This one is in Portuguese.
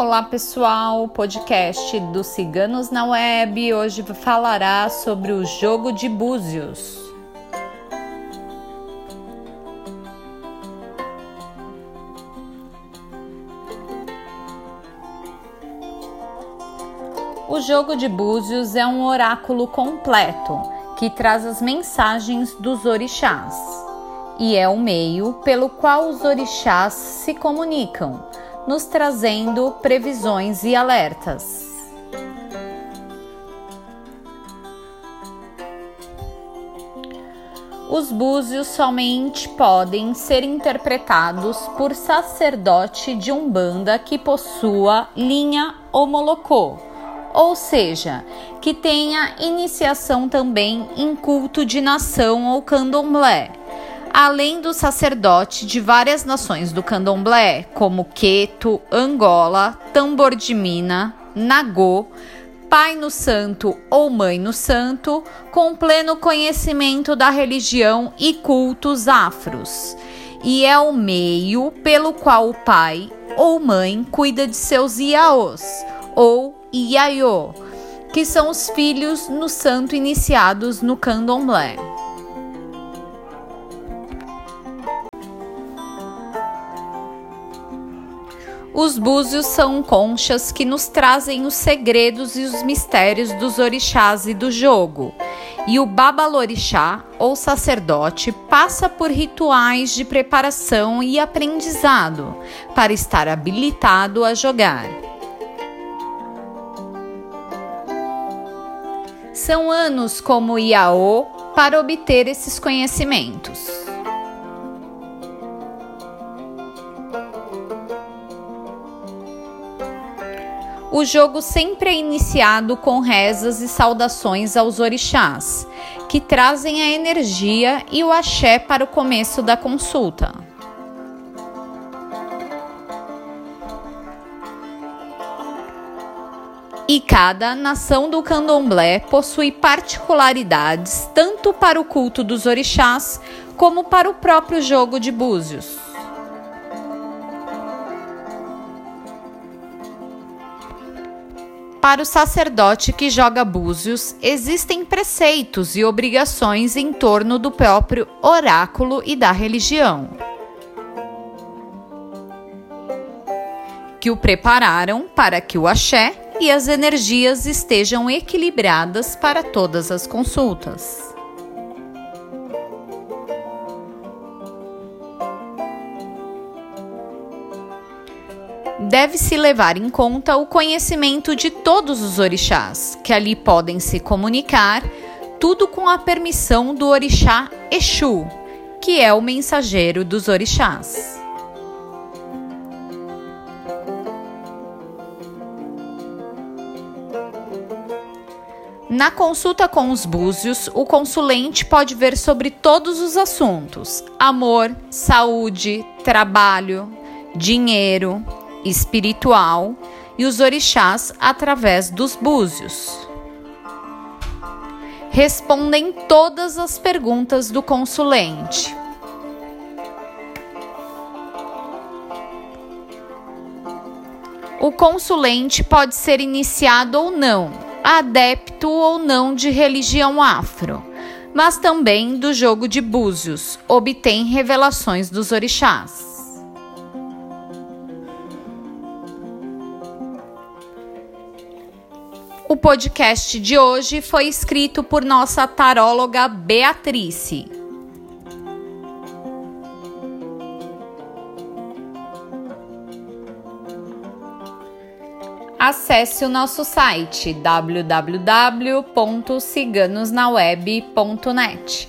Olá pessoal, o podcast dos Ciganos na Web hoje falará sobre o jogo de búzios. O jogo de búzios é um oráculo completo que traz as mensagens dos orixás e é o meio pelo qual os orixás se comunicam nos trazendo previsões e alertas. Os búzios somente podem ser interpretados por sacerdote de umbanda que possua linha homolocô, ou seja, que tenha iniciação também em culto de nação ou candomblé além do sacerdote de várias nações do candomblé, como Queto, Angola, Tambor de Mina, Nagô, Pai no Santo ou Mãe no Santo, com pleno conhecimento da religião e cultos afros. E é o meio pelo qual o pai ou mãe cuida de seus iaôs ou iaiô, que são os filhos no santo iniciados no candomblé. Os búzios são conchas que nos trazem os segredos e os mistérios dos orixás e do jogo. E o babalorixá, ou sacerdote, passa por rituais de preparação e aprendizado para estar habilitado a jogar. São anos como Iaô para obter esses conhecimentos. O jogo sempre é iniciado com rezas e saudações aos orixás, que trazem a energia e o axé para o começo da consulta. E cada nação do candomblé possui particularidades tanto para o culto dos orixás como para o próprio jogo de búzios. Para o sacerdote que joga búzios, existem preceitos e obrigações em torno do próprio oráculo e da religião. Que o prepararam para que o axé e as energias estejam equilibradas para todas as consultas. Deve-se levar em conta o conhecimento de todos os orixás, que ali podem se comunicar, tudo com a permissão do orixá Exu, que é o mensageiro dos orixás. Na consulta com os búzios, o consulente pode ver sobre todos os assuntos: amor, saúde, trabalho, dinheiro, espiritual e os orixás através dos búzios. Respondem todas as perguntas do consulente. O consulente pode ser iniciado ou não, adepto ou não de religião afro, mas também do jogo de búzios, obtém revelações dos orixás. Podcast de hoje foi escrito por nossa taróloga Beatrice. Acesse o nosso site www.ciganosnaweb.net.